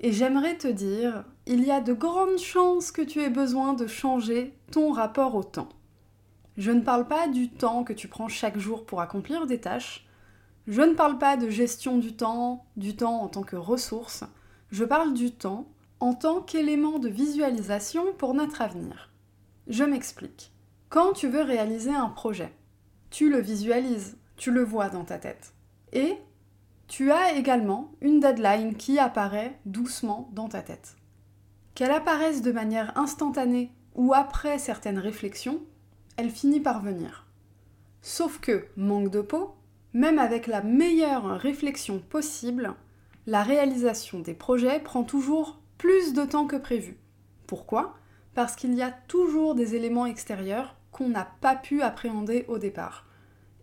et j'aimerais te dire, il y a de grandes chances que tu aies besoin de changer ton rapport au temps. Je ne parle pas du temps que tu prends chaque jour pour accomplir des tâches, je ne parle pas de gestion du temps, du temps en tant que ressource, je parle du temps en tant qu'élément de visualisation pour notre avenir. Je m'explique. Quand tu veux réaliser un projet, tu le visualises, tu le vois dans ta tête. Et tu as également une deadline qui apparaît doucement dans ta tête. Qu'elle apparaisse de manière instantanée ou après certaines réflexions, elle finit par venir. Sauf que, manque de peau, même avec la meilleure réflexion possible, la réalisation des projets prend toujours plus de temps que prévu. Pourquoi? Parce qu'il y a toujours des éléments extérieurs qu'on n'a pas pu appréhender au départ.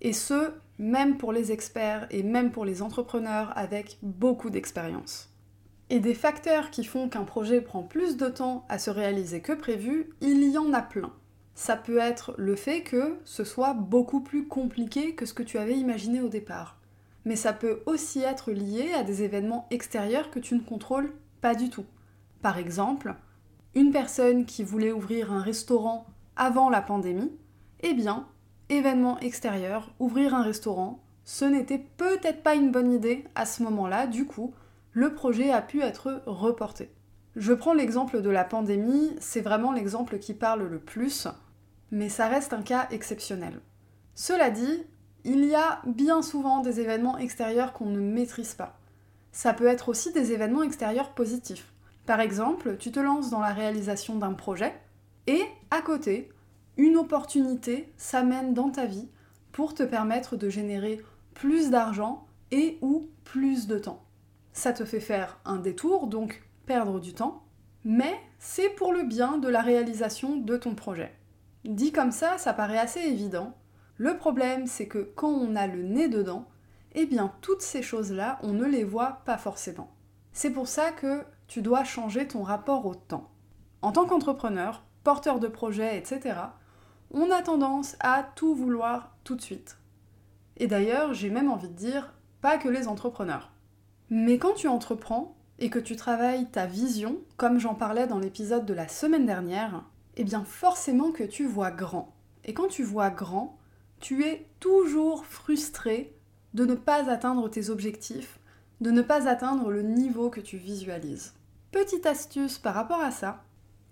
Et ce, même pour les experts et même pour les entrepreneurs avec beaucoup d'expérience. Et des facteurs qui font qu'un projet prend plus de temps à se réaliser que prévu, il y en a plein. Ça peut être le fait que ce soit beaucoup plus compliqué que ce que tu avais imaginé au départ. Mais ça peut aussi être lié à des événements extérieurs que tu ne contrôles pas du tout. Par exemple, une personne qui voulait ouvrir un restaurant avant la pandémie, eh bien, événement extérieur, ouvrir un restaurant, ce n'était peut-être pas une bonne idée à ce moment-là, du coup, le projet a pu être reporté. Je prends l'exemple de la pandémie, c'est vraiment l'exemple qui parle le plus, mais ça reste un cas exceptionnel. Cela dit, il y a bien souvent des événements extérieurs qu'on ne maîtrise pas. Ça peut être aussi des événements extérieurs positifs. Par exemple, tu te lances dans la réalisation d'un projet, et à côté, une opportunité s'amène dans ta vie pour te permettre de générer plus d'argent et ou plus de temps. Ça te fait faire un détour, donc perdre du temps, mais c'est pour le bien de la réalisation de ton projet. Dit comme ça, ça paraît assez évident. Le problème, c'est que quand on a le nez dedans, eh bien toutes ces choses-là, on ne les voit pas forcément. C'est pour ça que tu dois changer ton rapport au temps. En tant qu'entrepreneur, porteur de projet, etc., on a tendance à tout vouloir tout de suite. Et d'ailleurs, j'ai même envie de dire, pas que les entrepreneurs. Mais quand tu entreprends et que tu travailles ta vision, comme j'en parlais dans l'épisode de la semaine dernière, eh bien forcément que tu vois grand. Et quand tu vois grand, tu es toujours frustré de ne pas atteindre tes objectifs, de ne pas atteindre le niveau que tu visualises. Petite astuce par rapport à ça,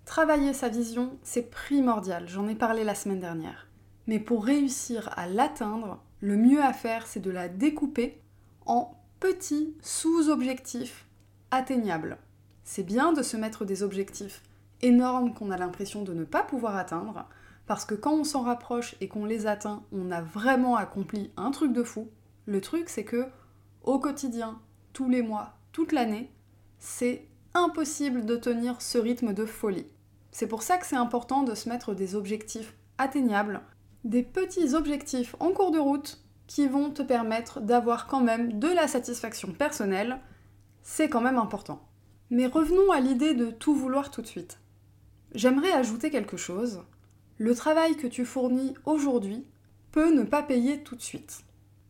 Travailler sa vision, c'est primordial, j'en ai parlé la semaine dernière. Mais pour réussir à l'atteindre, le mieux à faire, c'est de la découper en petits sous-objectifs atteignables. C'est bien de se mettre des objectifs énormes qu'on a l'impression de ne pas pouvoir atteindre, parce que quand on s'en rapproche et qu'on les atteint, on a vraiment accompli un truc de fou. Le truc, c'est que au quotidien, tous les mois, toute l'année, c'est impossible de tenir ce rythme de folie. C'est pour ça que c'est important de se mettre des objectifs atteignables, des petits objectifs en cours de route qui vont te permettre d'avoir quand même de la satisfaction personnelle. C'est quand même important. Mais revenons à l'idée de tout vouloir tout de suite. J'aimerais ajouter quelque chose. Le travail que tu fournis aujourd'hui peut ne pas payer tout de suite.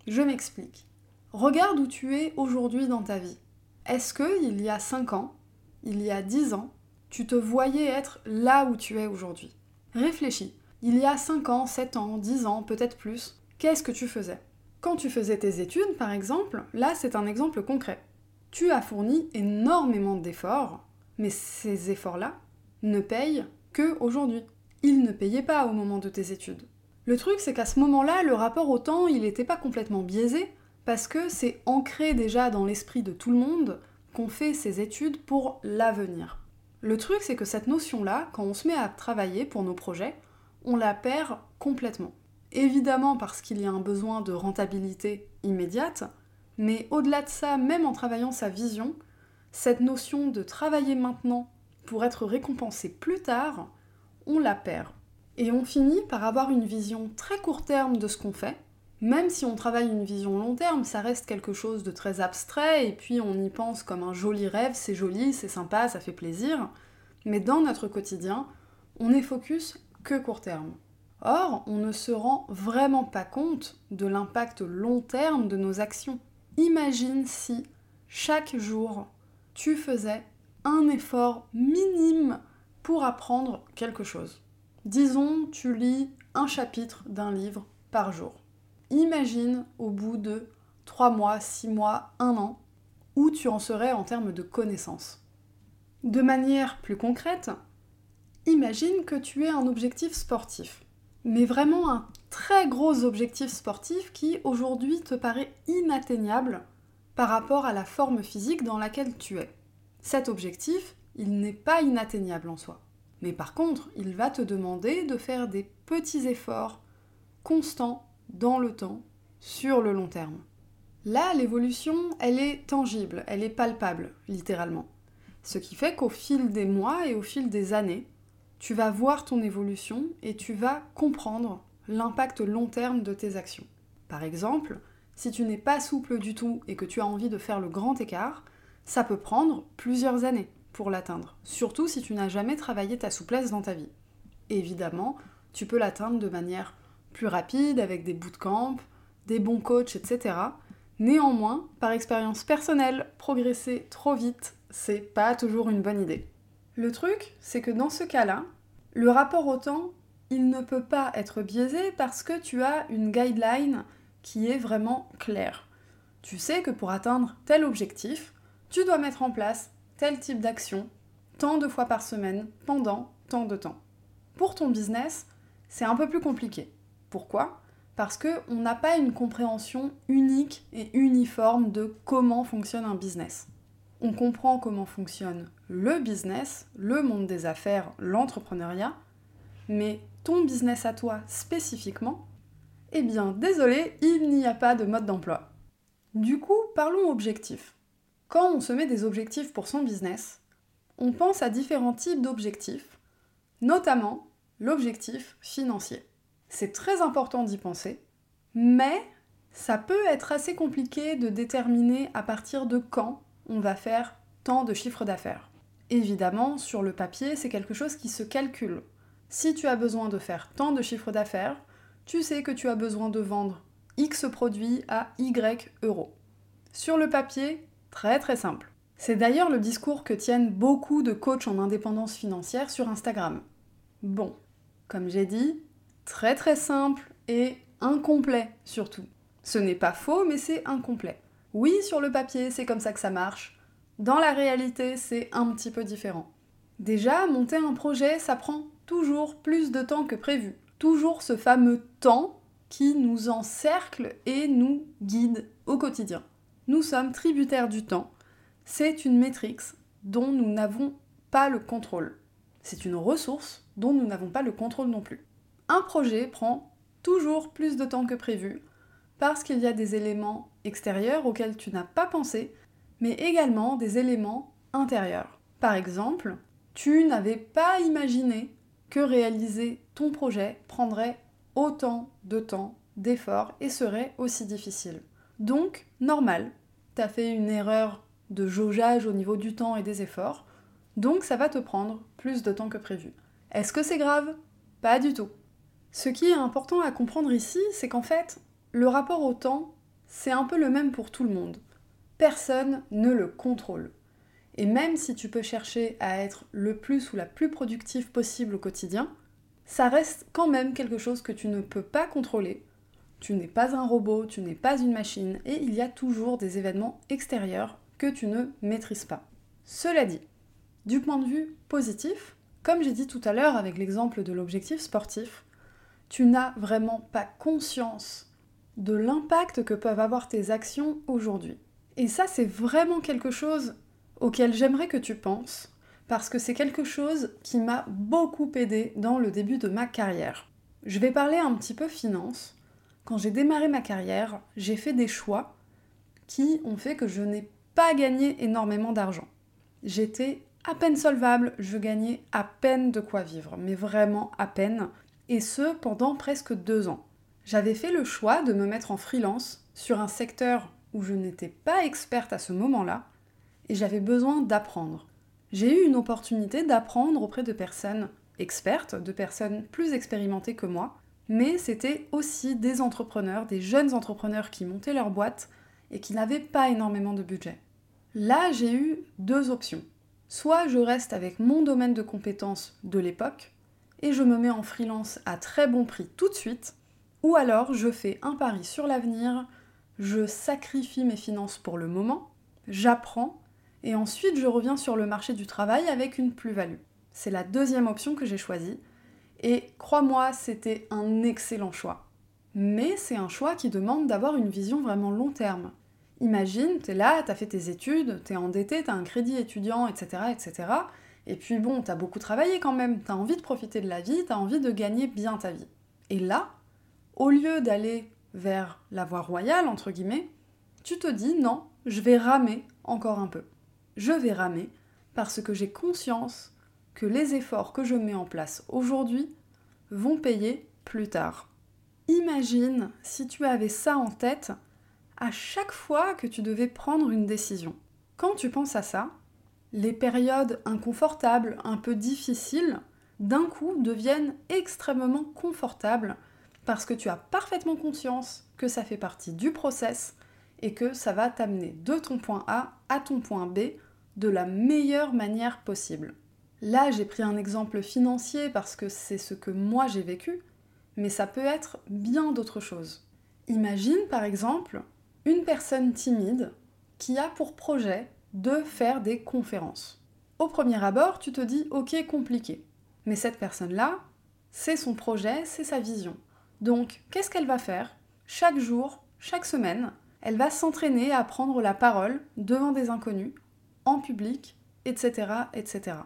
Je m'explique. Regarde où tu es aujourd'hui dans ta vie. Est-ce que il y a 5 ans, il y a 10 ans, tu te voyais être là où tu es aujourd'hui. Réfléchis. Il y a 5 ans, 7 ans, 10 ans, peut-être plus, qu'est-ce que tu faisais? Quand tu faisais tes études, par exemple, là c'est un exemple concret. Tu as fourni énormément d'efforts, mais ces efforts-là ne payent que aujourd'hui. Ils ne payaient pas au moment de tes études. Le truc, c'est qu'à ce moment-là, le rapport au temps, il n'était pas complètement biaisé, parce que c'est ancré déjà dans l'esprit de tout le monde qu'on fait ses études pour l'avenir. Le truc, c'est que cette notion-là, quand on se met à travailler pour nos projets, on la perd complètement. Évidemment parce qu'il y a un besoin de rentabilité immédiate, mais au-delà de ça, même en travaillant sa vision, cette notion de travailler maintenant pour être récompensé plus tard, on la perd. Et on finit par avoir une vision très court terme de ce qu'on fait. Même si on travaille une vision long terme, ça reste quelque chose de très abstrait, et puis on y pense comme un joli rêve, c'est joli, c'est sympa, ça fait plaisir. Mais dans notre quotidien, on est focus que court terme. Or, on ne se rend vraiment pas compte de l'impact long terme de nos actions. Imagine si chaque jour, tu faisais un effort minime pour apprendre quelque chose. Disons, tu lis un chapitre d'un livre par jour. Imagine au bout de 3 mois, 6 mois, 1 an, où tu en serais en termes de connaissances. De manière plus concrète, imagine que tu aies un objectif sportif, mais vraiment un très gros objectif sportif qui aujourd'hui te paraît inatteignable par rapport à la forme physique dans laquelle tu es. Cet objectif, il n'est pas inatteignable en soi. Mais par contre, il va te demander de faire des petits efforts constants dans le temps, sur le long terme. Là, l'évolution, elle est tangible, elle est palpable, littéralement. Ce qui fait qu'au fil des mois et au fil des années, tu vas voir ton évolution et tu vas comprendre l'impact long terme de tes actions. Par exemple, si tu n'es pas souple du tout et que tu as envie de faire le grand écart, ça peut prendre plusieurs années pour l'atteindre, surtout si tu n'as jamais travaillé ta souplesse dans ta vie. évidemment, tu peux l'atteindre de manière plus rapide, avec des bootcamps, des bons coachs, etc. Néanmoins, par expérience personnelle, progresser trop vite, c'est pas toujours une bonne idée. Le truc, c'est que dans ce cas-là, le rapport au temps, il ne peut pas être biaisé parce que tu as une guideline qui est vraiment claire. Tu sais que pour atteindre tel objectif, tu dois mettre en place tel type d'action, tant de fois par semaine, pendant tant de temps. Pour ton business, c'est un peu plus compliqué. Pourquoi? Parce qu'on n'a pas une compréhension unique et uniforme de comment fonctionne un business. On comprend comment fonctionne le business, le monde des affaires, l'entrepreneuriat, mais ton business à toi spécifiquement, eh bien désolé, il n'y a pas de mode d'emploi. Du coup, parlons objectifs. Quand on se met des objectifs pour son business, on pense à différents types d'objectifs, notamment l'objectif financier. C'est très important d'y penser, mais ça peut être assez compliqué de déterminer à partir de quand on va faire tant de chiffres d'affaires. Évidemment, sur le papier, c'est quelque chose qui se calcule. Si tu as besoin de faire tant de chiffres d'affaires, tu sais que tu as besoin de vendre X produits à Y euros. Sur le papier, Très très simple. C'est d'ailleurs le discours que tiennent beaucoup de coachs en indépendance financière sur Instagram. Bon, comme j'ai dit, très très simple et incomplet surtout. Ce n'est pas faux, mais c'est incomplet. Oui, sur le papier, c'est comme ça que ça marche. Dans la réalité, c'est un petit peu différent. Déjà, monter un projet, ça prend toujours plus de temps que prévu. Toujours ce fameux temps qui nous encercle et nous guide au quotidien. Nous sommes tributaires du temps. C'est une métrique dont nous n'avons pas le contrôle. C'est une ressource dont nous n'avons pas le contrôle non plus. Un projet prend toujours plus de temps que prévu parce qu'il y a des éléments extérieurs auxquels tu n'as pas pensé, mais également des éléments intérieurs. Par exemple, tu n'avais pas imaginé que réaliser ton projet prendrait autant de temps, d'efforts et serait aussi difficile. Donc, normal, t'as fait une erreur de jaugeage au niveau du temps et des efforts, donc ça va te prendre plus de temps que prévu. Est-ce que c'est grave? Pas du tout. Ce qui est important à comprendre ici, c'est qu'en fait, le rapport au temps, c'est un peu le même pour tout le monde. Personne ne le contrôle. Et même si tu peux chercher à être le plus ou la plus productive possible au quotidien, ça reste quand même quelque chose que tu ne peux pas contrôler tu n'es pas un robot, tu n'es pas une machine, et il y a toujours des événements extérieurs que tu ne maîtrises pas. Cela dit, du point de vue positif, comme j'ai dit tout à l'heure avec l'exemple de l'objectif sportif, tu n'as vraiment pas conscience de l'impact que peuvent avoir tes actions aujourd'hui. Et ça, c'est vraiment quelque chose auquel j'aimerais que tu penses, parce que c'est quelque chose qui m'a beaucoup aidé dans le début de ma carrière. Je vais parler un petit peu finance, quand j'ai démarré ma carrière, j'ai fait des choix qui ont fait que je n'ai pas gagné énormément d'argent. J'étais à peine solvable, je gagnais à peine de quoi vivre, mais vraiment à peine, et ce pendant presque deux ans. J'avais fait le choix de me mettre en freelance sur un secteur où je n'étais pas experte à ce moment-là, et j'avais besoin d'apprendre. J'ai eu une opportunité d'apprendre auprès de personnes expertes, de personnes plus expérimentées que moi, mais c'était aussi des entrepreneurs, des jeunes entrepreneurs qui montaient leur boîte et qui n'avaient pas énormément de budget. Là, j'ai eu deux options. Soit je reste avec mon domaine de compétences de l'époque et je me mets en freelance à très bon prix tout de suite, ou alors je fais un pari sur l'avenir, je sacrifie mes finances pour le moment, j'apprends et ensuite je reviens sur le marché du travail avec une plus-value. C'est la deuxième option que j'ai choisie et crois-moi, c'était un excellent choix. Mais c'est un choix qui demande d'avoir une vision vraiment long terme. Imagine, t'es là, t'as fait tes études, t'es endetté, t'as un crédit étudiant, etc., etc. Et puis bon, t'as beaucoup travaillé quand même, t'as envie de profiter de la vie, t'as envie de gagner bien ta vie. Et là, au lieu d'aller vers la voie royale, entre guillemets, tu te dis non, je vais ramer encore un peu. Je vais ramer parce que j'ai conscience que les efforts que je mets en place aujourd'hui vont payer plus tard. Imagine si tu avais ça en tête à chaque fois que tu devais prendre une décision. Quand tu penses à ça, les périodes inconfortables, un peu difficiles, d'un coup deviennent extrêmement confortables parce que tu as parfaitement conscience que ça fait partie du process et que ça va t'amener de ton point A à ton point B de la meilleure manière possible. Là, j'ai pris un exemple financier parce que c'est ce que moi j'ai vécu, mais ça peut être bien d'autres choses. Imagine par exemple une personne timide qui a pour projet de faire des conférences. Au premier abord, tu te dis ok compliqué. Mais cette personne-là, c'est son projet, c'est sa vision. Donc, qu'est-ce qu'elle va faire Chaque jour, chaque semaine, elle va s'entraîner à prendre la parole devant des inconnus, en public, etc., etc.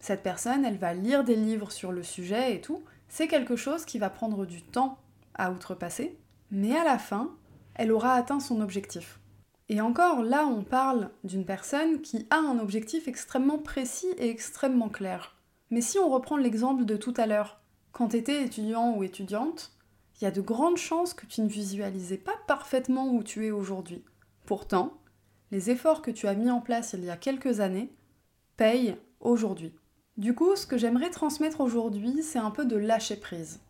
Cette personne, elle va lire des livres sur le sujet et tout. C'est quelque chose qui va prendre du temps à outrepasser, mais à la fin, elle aura atteint son objectif. Et encore, là, on parle d'une personne qui a un objectif extrêmement précis et extrêmement clair. Mais si on reprend l'exemple de tout à l'heure, quand tu étais étudiant ou étudiante, il y a de grandes chances que tu ne visualisais pas parfaitement où tu es aujourd'hui. Pourtant, les efforts que tu as mis en place il y a quelques années payent aujourd'hui. Du coup, ce que j'aimerais transmettre aujourd'hui, c'est un peu de lâcher prise.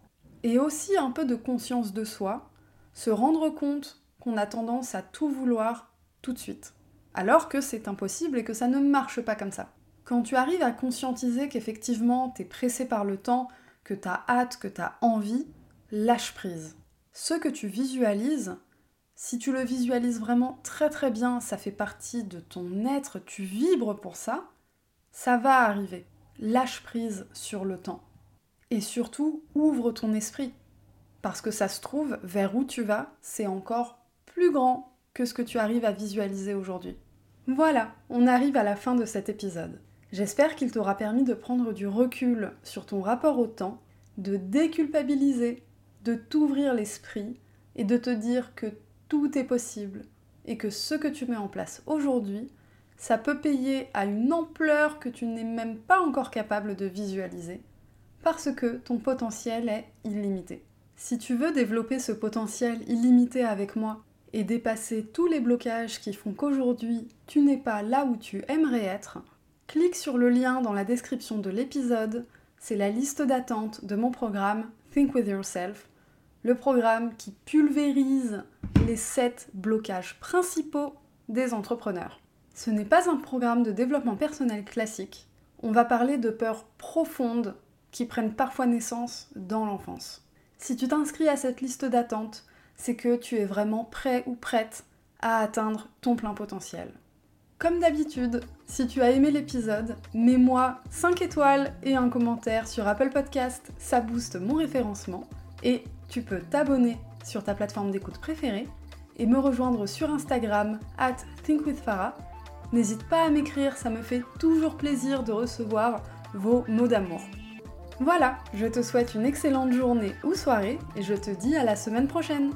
Et aussi un peu de conscience de soi, se rendre compte qu'on a tendance à tout vouloir tout de suite. Alors que c'est impossible et que ça ne marche pas comme ça. Quand tu arrives à conscientiser qu'effectivement t'es pressé par le temps, que t'as hâte, que t'as envie, lâche prise. Ce que tu visualises, si tu le visualises vraiment très très bien, ça fait partie de ton être, tu vibres pour ça, ça va arriver lâche prise sur le temps. Et surtout, ouvre ton esprit. Parce que ça se trouve, vers où tu vas, c'est encore grand que ce que tu arrives à visualiser aujourd'hui. Voilà, on arrive à la fin de cet épisode. J'espère qu'il t'aura permis de prendre du recul sur ton rapport au temps, de déculpabiliser, de t'ouvrir l'esprit et de te dire que tout est possible et que ce que tu mets en place aujourd'hui ça peut payer à une ampleur que tu n'es même pas encore capable de visualiser, parce que ton potentiel est illimité. Si tu veux développer ce potentiel illimité avec moi et dépasser tous les blocages qui font qu'aujourd'hui tu n'es pas là où tu aimerais être, clique sur le lien dans la description de l'épisode, c'est la liste d'attente de mon programme Think With Yourself, le programme qui pulvérise les 7 blocages principaux des entrepreneurs. Ce n'est pas un programme de développement personnel classique. On va parler de peurs profondes qui prennent parfois naissance dans l'enfance. Si tu t'inscris à cette liste d'attente, c'est que tu es vraiment prêt ou prête à atteindre ton plein potentiel. Comme d'habitude, si tu as aimé l'épisode, mets-moi 5 étoiles et un commentaire sur Apple Podcast, ça booste mon référencement. Et tu peux t'abonner sur ta plateforme d'écoute préférée et me rejoindre sur Instagram at thinkwithfarah N'hésite pas à m'écrire, ça me fait toujours plaisir de recevoir vos mots d'amour. Voilà, je te souhaite une excellente journée ou soirée et je te dis à la semaine prochaine.